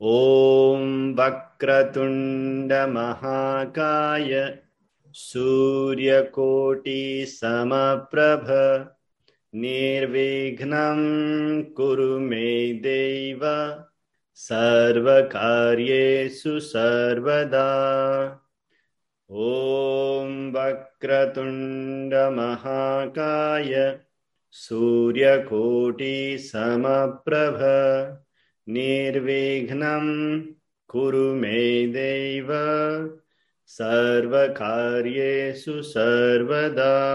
ॐ वक्रतुण्डमहाकाय सूर्यकोटिसमप्रभ निर्विघ्नं कुरु मे देव सर्वकार्येषु सर्वदा। ॐ वक्रतुण्डमहाकाय सूर्यकोटिसमप्रभ निर्विघ्नं कुरु मे देव। सर्वकार्येषु सर्वदा